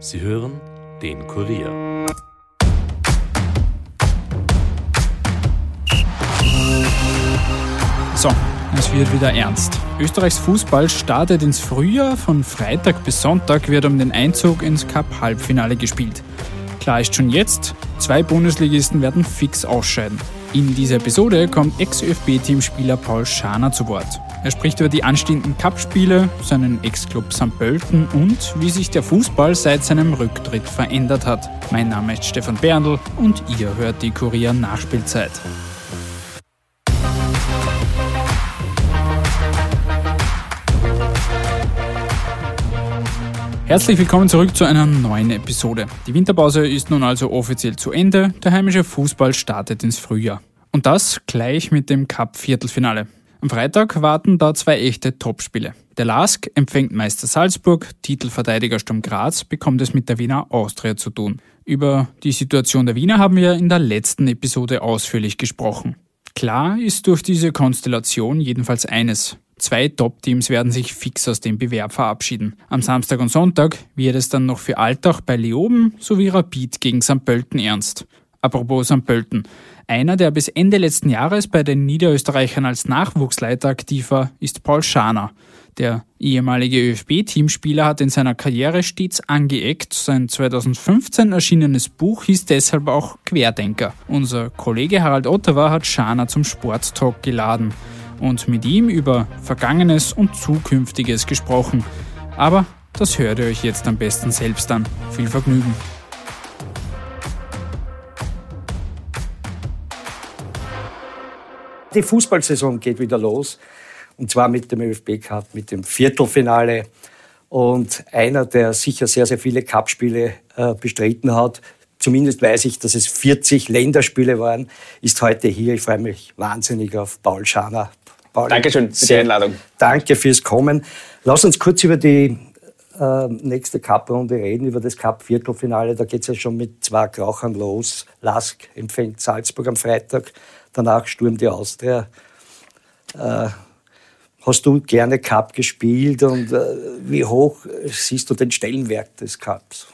Sie hören den Kurier. So, es wird wieder ernst. Österreichs Fußball startet ins Frühjahr. Von Freitag bis Sonntag wird um den Einzug ins Cup-Halbfinale gespielt. Klar ist schon jetzt, zwei Bundesligisten werden fix ausscheiden. In dieser Episode kommt Ex-ÖFB-Teamspieler Paul Schaner zu Wort. Er spricht über die anstehenden Cup-Spiele, seinen Ex-Club St. Pölten und wie sich der Fußball seit seinem Rücktritt verändert hat. Mein Name ist Stefan Berndl und ihr hört die Kurier Nachspielzeit. Herzlich willkommen zurück zu einer neuen Episode. Die Winterpause ist nun also offiziell zu Ende. Der heimische Fußball startet ins Frühjahr. Und das gleich mit dem Cup-Viertelfinale. Am Freitag warten da zwei echte Topspiele. Der LASK empfängt Meister Salzburg, Titelverteidiger Sturm Graz bekommt es mit der Wiener Austria zu tun. Über die Situation der Wiener haben wir in der letzten Episode ausführlich gesprochen. Klar ist durch diese Konstellation jedenfalls eines. Zwei Top-Teams werden sich fix aus dem Bewerb verabschieden. Am Samstag und Sonntag wird es dann noch für Altach bei Leoben sowie Rapid gegen St. Pölten ernst. Apropos St. Pölten. Einer, der bis Ende letzten Jahres bei den Niederösterreichern als Nachwuchsleiter aktiv war, ist Paul Schaner. Der ehemalige ÖFB-Teamspieler hat in seiner Karriere stets angeeckt. Sein 2015 erschienenes Buch hieß deshalb auch Querdenker. Unser Kollege Harald Ottawa hat Schaner zum Sporttalk geladen und mit ihm über Vergangenes und Zukünftiges gesprochen. Aber das hört ihr euch jetzt am besten selbst an. Viel Vergnügen. Die Fußballsaison geht wieder los. Und zwar mit dem ÖFB Cup, mit dem Viertelfinale. Und einer, der sicher sehr, sehr viele Cupspiele äh, bestritten hat, zumindest weiß ich, dass es 40 Länderspiele waren, ist heute hier. Ich freue mich wahnsinnig auf Paul Schaner. Pauli. Dankeschön für die Einladung. Danke fürs Kommen. Lass uns kurz über die äh, nächste Cup-Runde reden, über das Cup-Viertelfinale. Da geht es ja schon mit zwei Krauchern los. Lask empfängt Salzburg am Freitag, danach Sturm die Austria. Äh, hast du gerne Cup gespielt und äh, wie hoch siehst du den Stellenwert des Cups?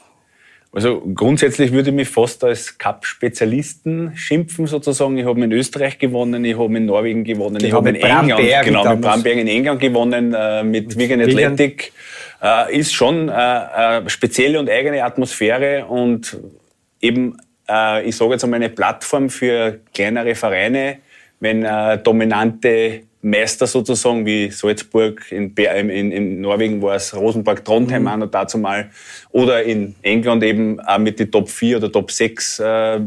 Also grundsätzlich würde ich mich fast als Cup-Spezialisten schimpfen sozusagen. Ich habe in Österreich gewonnen, ich habe in Norwegen gewonnen, Die ich habe in England, genau, mit Bramberg in England gewonnen, äh, mit, mit Wigan Athletic. Äh, ist schon äh, eine spezielle und eigene Atmosphäre und eben, äh, ich sage jetzt einmal, eine Plattform für kleinere Vereine, wenn äh, dominante Meister sozusagen, wie Salzburg, in, in, in Norwegen war es Rosenborg, Trondheim mhm. auch noch dazu mal, oder in England eben auch mit den Top 4 oder Top 6 äh, äh,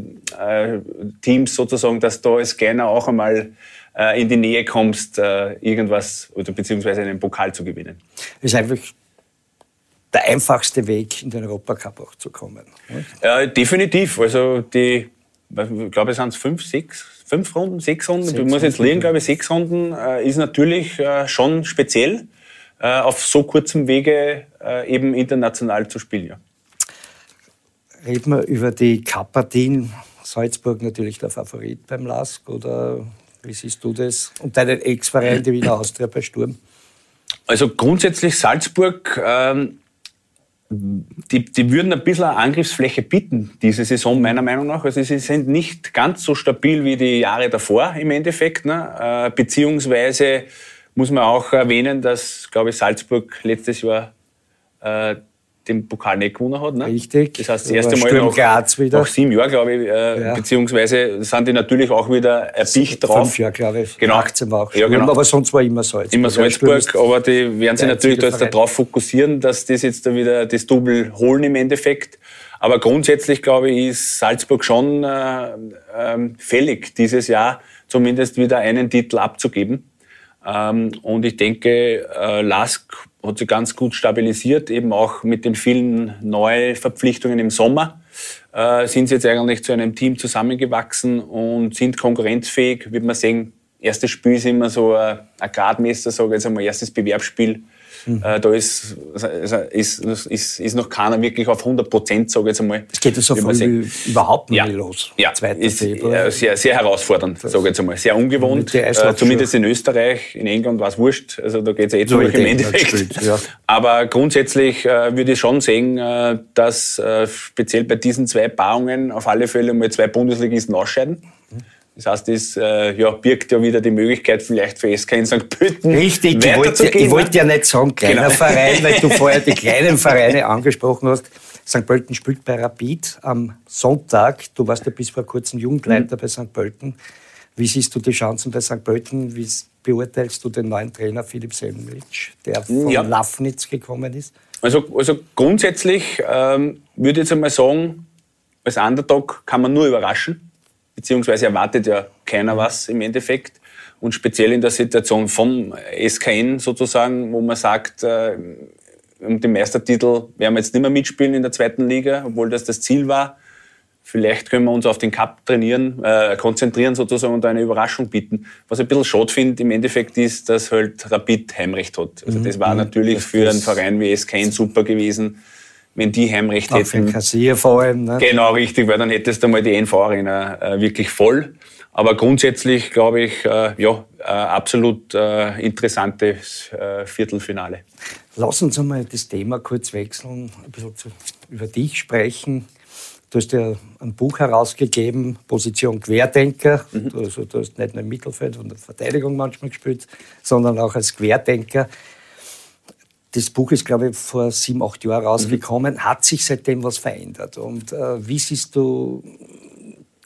Teams sozusagen, dass da als Kleiner auch einmal äh, in die Nähe kommst, äh, irgendwas oder beziehungsweise einen Pokal zu gewinnen. Das ist einfach der einfachste Weg, in den Europacup auch zu kommen. Äh, definitiv. Also die, ich glaube, es sind fünf, sechs fünf Runden, sechs Runden, sechs, ich muss jetzt liegen, glaube ich, sechs Runden, äh, ist natürlich äh, schon speziell, äh, auf so kurzem Wege äh, eben international zu spielen. Ja. Reden wir über die Cup-Partien. Salzburg natürlich der Favorit beim LASK oder wie siehst du das? Und deinen Ex-Verein, die Wiener Austria bei Sturm? Also grundsätzlich Salzburg ähm, die, die würden ein bisschen Angriffsfläche bieten, diese Saison meiner Meinung nach. Also sie sind nicht ganz so stabil wie die Jahre davor im Endeffekt. Ne? Äh, beziehungsweise muss man auch erwähnen, dass, glaube ich, Salzburg letztes Jahr äh, den Pokal nicht gewonnen hat. Ne? Richtig. Das heißt, das erste Mal nach, Graz wieder. nach sieben Jahren, glaube ich, äh, ja. beziehungsweise sind die natürlich auch wieder erpicht drauf. Fünf Jahre, glaube ich. Genau. 18 war auch ja, genau. aber sonst war immer Salzburg. Immer Salzburg, aber die werden sich natürlich da jetzt darauf fokussieren, dass das jetzt da wieder das Double holen im Endeffekt. Aber grundsätzlich, glaube ich, ist Salzburg schon äh, äh, fällig, dieses Jahr zumindest wieder einen Titel abzugeben. Ähm, und ich denke, äh, Lask hat sich ganz gut stabilisiert, eben auch mit den vielen Neuverpflichtungen im Sommer. Äh, sind sie jetzt eigentlich zu einem Team zusammengewachsen und sind konkurrenzfähig. Wird man sehen, erstes Spiel ist immer so ein, ein Gradmesser, sage ich jetzt einmal, erstes Bewerbsspiel. Mhm. Äh, da ist, ist, ist, ist noch keiner wirklich auf 100 Prozent, sage ich jetzt einmal. Es geht ja so früh überhaupt nicht ja. los. Ja, ist sehr, sehr herausfordernd, sage ich jetzt einmal. Sehr ungewohnt, äh, zumindest in Österreich. In England war es wurscht, also da geht es eh so zurück im Endeffekt. Gespielt, ja. Aber grundsätzlich äh, würde ich schon sehen, äh, dass speziell bei diesen zwei Paarungen auf alle Fälle mal zwei Bundesligisten ausscheiden. Das heißt, es äh, ja, birgt ja wieder die Möglichkeit, vielleicht für SK in St. Pölten Richtig, ich wollte, ich wollte ja nicht sagen, kleiner genau. Verein, weil du vorher die kleinen Vereine angesprochen hast. St. Pölten spielt bei Rapid am Sonntag. Du warst ja bis vor kurzem Jugendleiter mhm. bei St. Pölten. Wie siehst du die Chancen bei St. Pölten? Wie beurteilst du den neuen Trainer Philipp Semlitsch, der von ja. Lafnitz gekommen ist? Also, also grundsätzlich ähm, würde ich jetzt einmal sagen, als Underdog kann man nur überraschen beziehungsweise erwartet ja keiner was im Endeffekt. Und speziell in der Situation vom SKN sozusagen, wo man sagt, äh, um den Meistertitel werden wir jetzt nicht mehr mitspielen in der zweiten Liga, obwohl das das Ziel war. Vielleicht können wir uns auf den Cup trainieren, äh, konzentrieren sozusagen und eine Überraschung bieten. Was ich ein bisschen schade finde im Endeffekt ist, dass halt Rapid Heimrecht hat. Also das war mhm. natürlich für einen Verein wie SKN super gewesen wenn die Heimrecht Auch hätten. Für Kassier vor allem. Ne? Genau, richtig, weil dann hättest du mal die NV-Arena äh, wirklich voll. Aber grundsätzlich glaube ich, äh, ja, äh, absolut äh, interessantes äh, Viertelfinale. Lass uns einmal das Thema kurz wechseln, ein bisschen zu, über dich sprechen. Du hast ja ein Buch herausgegeben, Position Querdenker. Mhm. Du, also, du hast nicht nur im Mittelfeld und der Verteidigung manchmal gespielt, sondern auch als Querdenker. Das Buch ist, glaube ich, vor sieben, acht Jahren rausgekommen. Mhm. Hat sich seitdem was verändert? Und äh, wie siehst du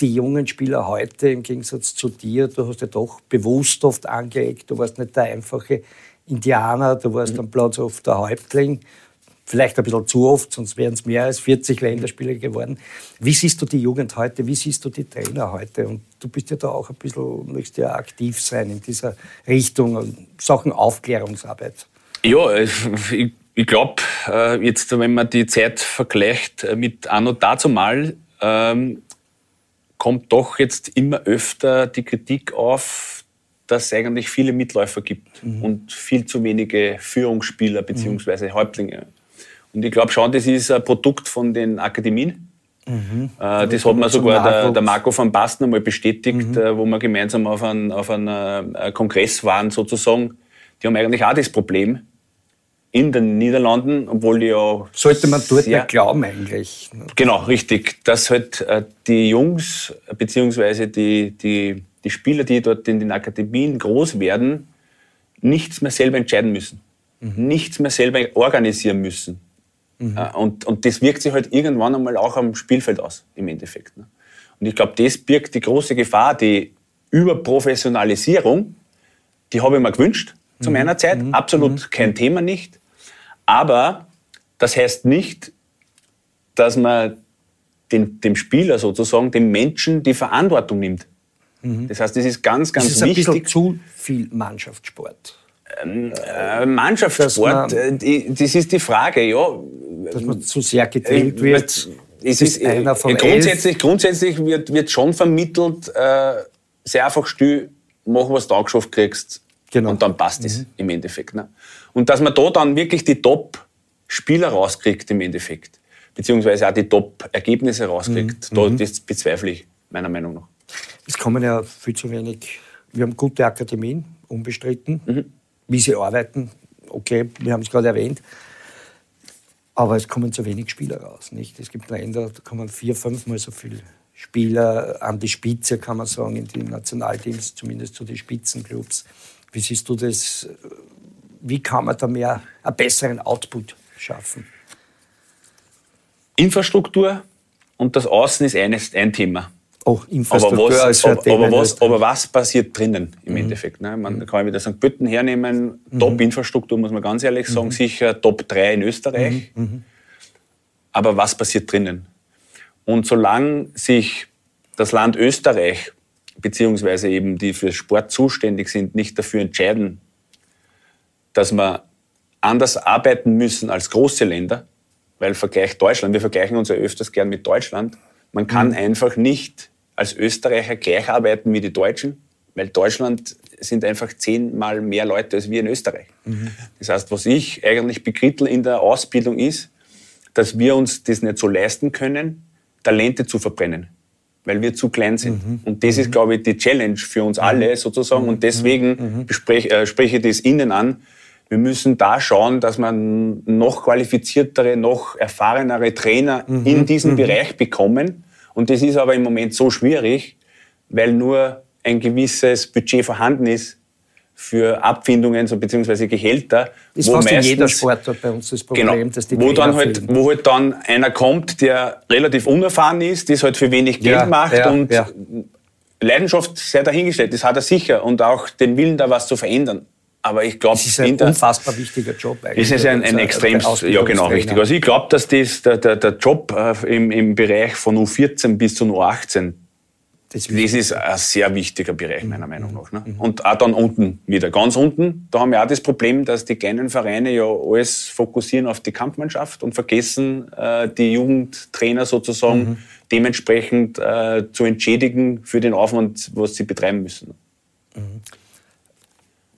die jungen Spieler heute im Gegensatz zu dir? Du hast ja doch bewusst oft angelegt. Du warst nicht der einfache Indianer, du warst mhm. am Platz oft der Häuptling. Vielleicht ein bisschen zu oft, sonst wären es mehr als 40 Länderspiele geworden. Wie siehst du die Jugend heute? Wie siehst du die Trainer heute? Und du bist ja da auch ein bisschen, möchtest ja aktiv sein in dieser Richtung, Sachen Aufklärungsarbeit. Ja, ich, ich glaube, äh, jetzt, wenn man die Zeit vergleicht äh, mit Anno dazumal, ähm, kommt doch jetzt immer öfter die Kritik auf, dass es eigentlich viele Mitläufer gibt mhm. und viel zu wenige Führungsspieler bzw. Mhm. Häuptlinge. Und ich glaube schon, das ist ein Produkt von den Akademien. Mhm. Äh, das hat mir sogar der, der, Marco van Basten einmal bestätigt, mhm. äh, wo wir gemeinsam auf einem, auf einem äh, Kongress waren sozusagen. Die haben eigentlich auch das Problem, in den Niederlanden, obwohl die ja. Sollte man dort nicht glauben eigentlich. Genau, richtig. Dass halt äh, die Jungs beziehungsweise die, die, die Spieler, die dort in den Akademien groß werden, nichts mehr selber entscheiden müssen. Mhm. Nichts mehr selber organisieren müssen. Mhm. Äh, und, und das wirkt sich halt irgendwann einmal auch am Spielfeld aus, im Endeffekt. Ne? Und ich glaube, das birgt die große Gefahr, die Überprofessionalisierung, die habe ich mir gewünscht zu mhm. meiner Zeit. Mhm. Absolut mhm. kein Thema nicht. Aber das heißt nicht, dass man den, dem Spieler sozusagen, dem Menschen die Verantwortung nimmt. Mhm. Das heißt, das ist ganz, ganz das ist wichtig. Ein zu viel Mannschaftssport. Ähm, äh, Mannschaftssport, man, äh, das ist die Frage, ja. Dass man zu sehr gedrillt äh, wird. Es ist, ist einer von grundsätzlich, grundsätzlich wird, wird schon vermittelt, äh, sehr einfach still, mach, was du angeschafft kriegst genau. und dann passt es mhm. im Endeffekt. Ne? Und dass man da dann wirklich die Top-Spieler rauskriegt im Endeffekt, beziehungsweise auch die Top-Ergebnisse rauskriegt, mhm. da, das bezweifle ich meiner Meinung nach. Es kommen ja viel zu wenig. Wir haben gute Akademien, unbestritten. Mhm. Wie sie arbeiten, okay, wir haben es gerade erwähnt. Aber es kommen zu wenig Spieler raus. Nicht? Es gibt Länder, da kommen vier, fünfmal so viele Spieler an die Spitze, kann man sagen, in die Nationalteams, zumindest zu den Spitzenclubs. Wie siehst du das? wie kann man da mehr einen besseren Output schaffen? Infrastruktur und das Außen ist eines, ein Thema. Oh, Infrastruktur aber was, aber, aber, was, aber was passiert drinnen im mhm. Endeffekt? Ne? Man mhm. kann wieder St. Pötten hernehmen, mhm. Top-Infrastruktur, muss man ganz ehrlich sagen, mhm. sicher Top 3 in Österreich. Mhm. Mhm. Aber was passiert drinnen? Und solange sich das Land Österreich, beziehungsweise eben die für Sport zuständig sind, nicht dafür entscheiden, dass wir anders arbeiten müssen als große Länder, weil Vergleich Deutschland, wir vergleichen uns ja öfters gern mit Deutschland. Man kann mhm. einfach nicht als Österreicher gleich arbeiten wie die Deutschen, weil Deutschland sind einfach zehnmal mehr Leute als wir in Österreich. Mhm. Das heißt, was ich eigentlich bekrittel in der Ausbildung ist, dass wir uns das nicht so leisten können, Talente zu verbrennen, weil wir zu klein sind. Mhm. Und das ist, mhm. glaube ich, die Challenge für uns alle mhm. sozusagen. Und mhm. deswegen besprech, äh, spreche ich das Ihnen an. Wir müssen da schauen, dass man noch qualifiziertere, noch erfahrenere Trainer in diesem Bereich bekommen. Und das ist aber im Moment so schwierig, weil nur ein gewisses Budget vorhanden ist für Abfindungen so, beziehungsweise Gehälter. Das wo fast meistens, in jeder Sportart bei uns das Problem, genau, dass die wo dann halt, Wo halt dann einer kommt, der relativ unerfahren ist, das halt für wenig Geld ja, macht ja, und ja. Leidenschaft sehr dahingestellt, das hat er sicher und auch den Willen, da was zu verändern. Aber ich glaube, das ist ein unfassbar wichtiger Job eigentlich. Das ist ein, ein extrem, ja genau, richtig. Also ich glaube, dass das, der, der, der Job äh, im, im Bereich von U14 bis zu U18 das, das ist ein sehr wichtiger Bereich, meiner Meinung nach. Ne? Mhm. Und auch dann unten wieder. Ganz unten, da haben wir auch das Problem, dass die kleinen Vereine ja alles fokussieren auf die Kampfmannschaft und vergessen, äh, die Jugendtrainer sozusagen mhm. dementsprechend äh, zu entschädigen für den Aufwand, was sie betreiben müssen. Mhm.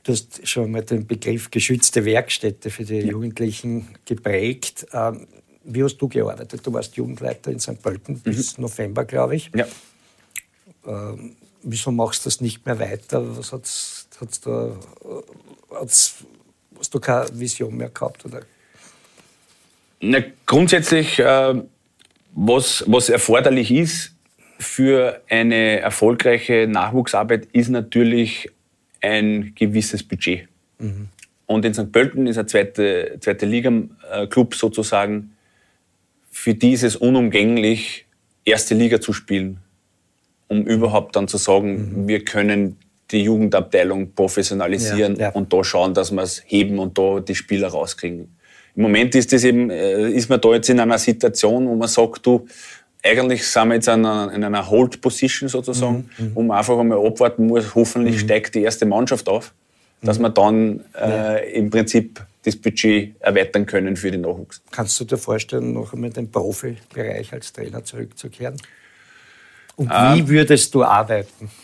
Du hast schon mal den Begriff geschützte Werkstätte für die ja. Jugendlichen geprägt. Ähm, wie hast du gearbeitet? Du warst Jugendleiter in St. Pölten bis mhm. November, glaube ich. Ja. Ähm, wieso machst du das nicht mehr weiter? Was hat's, hat's da, hat's, hast du keine Vision mehr gehabt? Oder? Na, grundsätzlich, äh, was, was erforderlich ist für eine erfolgreiche Nachwuchsarbeit, ist natürlich ein gewisses Budget. Mhm. Und in St. Pölten ist ein zweite, zweite Liga-Club sozusagen, für dieses unumgänglich, erste Liga zu spielen um überhaupt dann zu sagen, mhm. wir können die Jugendabteilung professionalisieren ja, ja. und da schauen, dass wir es heben und da die Spieler rauskriegen. Im Moment ist das eben, äh, ist man da jetzt in einer Situation, wo man sagt, du, eigentlich sind wir jetzt in einer, in einer Hold Position sozusagen, mhm, mhm. wo man einfach einmal abwarten muss, hoffentlich mhm. steigt die erste Mannschaft auf, dass mhm. wir dann äh, ja. im Prinzip das Budget erweitern können für den Nachwuchs. Kannst du dir vorstellen, noch einmal in den Profibereich als Trainer zurückzukehren? Und ähm, wie würdest du arbeiten?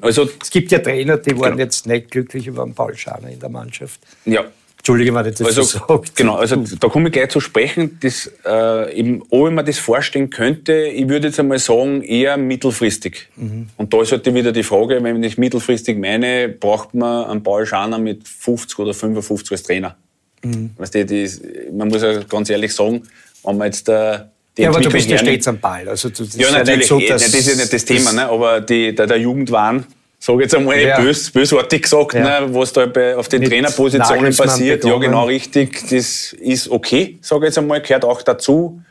Also, es gibt ja Trainer, die waren genau. jetzt nicht glücklich über den Paul Schaner in der Mannschaft. Ja. Entschuldige, wenn ich das also, so. Genau, also da komme ich gleich zu sprechen, dass, äh, eben, ob ich mir das vorstellen könnte, ich würde jetzt einmal sagen, eher mittelfristig. Mhm. Und da ist halt wieder die Frage, wenn ich mittelfristig meine, braucht man einen Paul Schaner mit 50 oder 55 als Trainer. Mhm. Weißt du, die, man muss ja ganz ehrlich sagen, wenn man jetzt der ja, aber du bist ja stets am Ball. Also das ja, natürlich. So, das ist ja nicht das Thema, ne? aber die, der, der Jugendwahn, sage ich jetzt einmal ja. bös, bösartig gesagt, ja. ne? was da bei, auf den Mit Trainerpositionen passiert. Ja, genau richtig. Das ist okay, sage ich jetzt einmal, gehört auch dazu,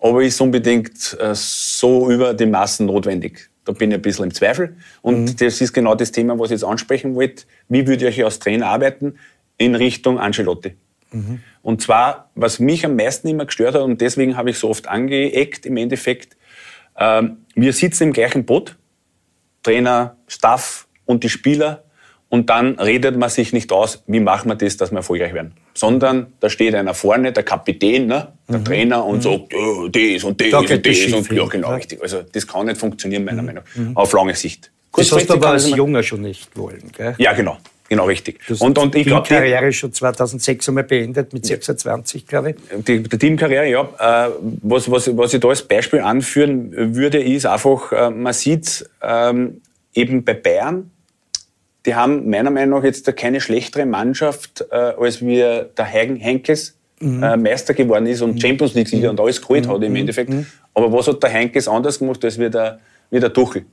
aber ist unbedingt äh, so über die Massen notwendig. Da bin ich ein bisschen im Zweifel. Und mhm. das ist genau das Thema, was ich jetzt ansprechen wollte. Wie würde ich als Trainer arbeiten in Richtung Ancelotti? Mhm. Und zwar, was mich am meisten immer gestört hat, und deswegen habe ich so oft angeeckt im Endeffekt, ähm, wir sitzen im gleichen Boot, Trainer, Staff und die Spieler, und dann redet man sich nicht aus, wie machen wir das, dass wir erfolgreich werden. Sondern da steht einer vorne, der Kapitän, ne, der mhm. Trainer, und mhm. sagt, oh, das und das da und das. Und, ja, genau, richtig. Also das kann nicht funktionieren, meiner mhm. Meinung nach, mhm. auf lange Sicht. Das hast du aber als Junger schon nicht wollen, gell? Ja, genau. Genau, richtig. Du und, und ich glaube. Die Karriere schon 2006 einmal beendet, mit 26, glaube ich. Die, die Teamkarriere, ja. Äh, was, was, was ich da als Beispiel anführen würde, ist einfach, äh, man sieht ähm, eben bei Bayern, die haben meiner Meinung nach jetzt keine schlechtere Mannschaft, äh, als wie der Henkes mhm. Meister geworden ist und mhm. Champions League-Sieger mhm. und alles geholt mhm. hat im Endeffekt. Mhm. Aber was hat der Henkes anders gemacht als wie der, wie der Tuchel?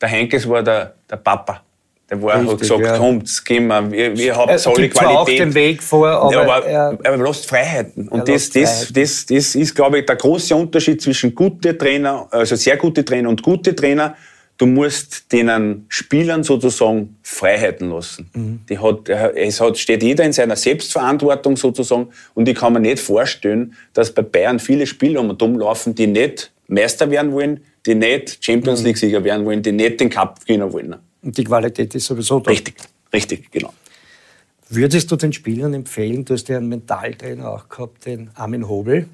Der Henkes war der, der Papa. Der war Richtig, hat gesagt, ja. kommt, gehen wir, wir, wir haben er tolle Qualität. auch den Weg vor, aber, ja, aber, er, aber lasst Freiheiten. Und das, das, das, das ist, glaube ich, der große Unterschied zwischen gute Trainer, also sehr gute Trainer und gute Trainer. Du musst denen Spielern sozusagen Freiheiten lassen. Mhm. Die hat, es hat, steht jeder in seiner Selbstverantwortung sozusagen. Und ich kann mir nicht vorstellen, dass bei Bayern viele Spieler um und um laufen, die nicht Meister werden wollen, die nicht Champions mhm. League Sieger werden wollen, die nicht den Cup gewinnen wollen. Und die Qualität ist sowieso da. Richtig, richtig, genau. Würdest du den Spielern empfehlen, du hast ja einen Mentaltrainer auch gehabt, den Armin Hobel,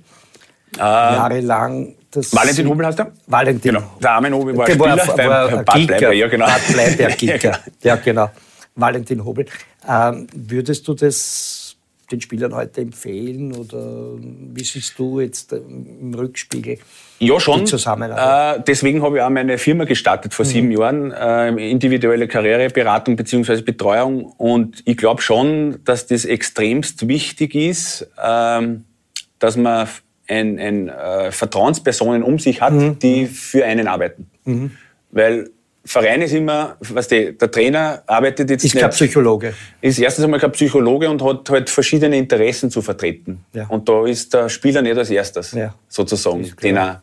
äh, jahrelang das Valentin Hobel heißt er? Valentin. Genau. Der Armin Hobel war, war Spieler war, beim Bad Bleiber, ja genau. Bad Bleiber, Giga. ja genau. Valentin Hobel. Ähm, würdest du das den Spielern heute empfehlen oder wie siehst du jetzt im Rückspiegel? Ja, schon. Äh, deswegen habe ich auch meine Firma gestartet vor mhm. sieben Jahren, äh, individuelle Karriereberatung bzw. Betreuung. Und ich glaube schon, dass das extremst wichtig ist, ähm, dass man ein, ein äh, Vertrauenspersonen um sich hat, mhm. die für einen arbeiten. Mhm. Weil Verein ist immer, was die, der Trainer arbeitet jetzt ist kein Psychologe. Ist erstens einmal kein Psychologe und hat halt verschiedene Interessen zu vertreten. Ja. Und da ist der Spieler nicht als erstes, ja. sozusagen, den er,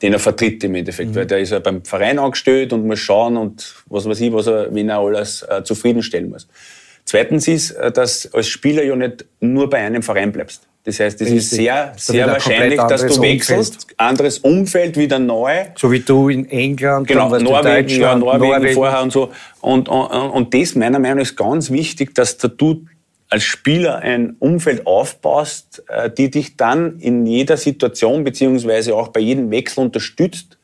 den er vertritt im Endeffekt. Mhm. Weil der ist ja beim Verein angestellt und muss schauen und was weiß ich, was er, wen er alles äh, zufriedenstellen muss. Zweitens ist, äh, dass als Spieler ja nicht nur bei einem Verein bleibst. Das heißt, es ist sehr, sehr wahrscheinlich, dass du wechselst, Umfeld. anderes Umfeld wieder neu. So wie du in England, genau, Norwegen, ja, Norwegen, Norwegen, vorher und so. Und, und, und das meiner Meinung nach ist ganz wichtig, dass du als Spieler ein Umfeld aufbaust, äh, die dich dann in jeder Situation beziehungsweise auch bei jedem Wechsel unterstützt,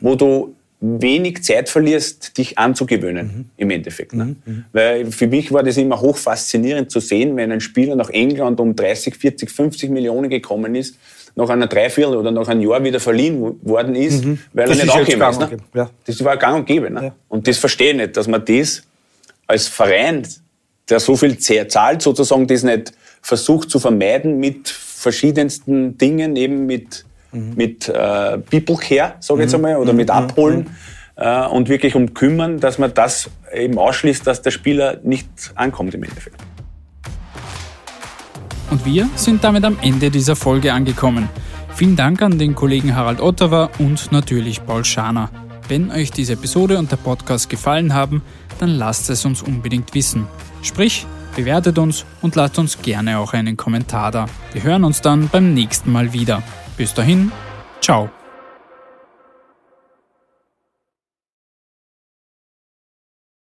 wo du wenig Zeit verlierst, dich anzugewöhnen mhm. im Endeffekt. Ne? Mhm. mhm. Weil für mich war das immer hoch faszinierend zu sehen, wenn ein Spieler nach England um 30, 40, 50 Millionen gekommen ist, nach einer Dreiviertel oder nach einem Jahr wieder verliehen worden ist, mhm. weil das er nicht angekommen ist. Ne? Ja. Das war gang und gäbe. Ne? Ja. Und das verstehe ich nicht, dass man das als Verein, der so viel zahlt, sozusagen das nicht versucht zu vermeiden mit verschiedensten Dingen, eben mit mhm. mit äh, People Care, sage ich jetzt mhm. einmal, oder mit mhm. Abholen mhm. äh, und wirklich um kümmern, dass man das eben ausschließt, dass der Spieler nicht ankommt im Endeffekt. Und wir sind damit am Ende dieser Folge angekommen. Vielen Dank an den Kollegen Harald Ottawa und natürlich Paul Schaner. Wenn euch diese Episode und der Podcast gefallen haben, dann lasst es uns unbedingt wissen. Sprich, bewertet uns und lasst uns gerne auch einen Kommentar da. Wir hören uns dann beim nächsten Mal wieder. Bis dahin, ciao.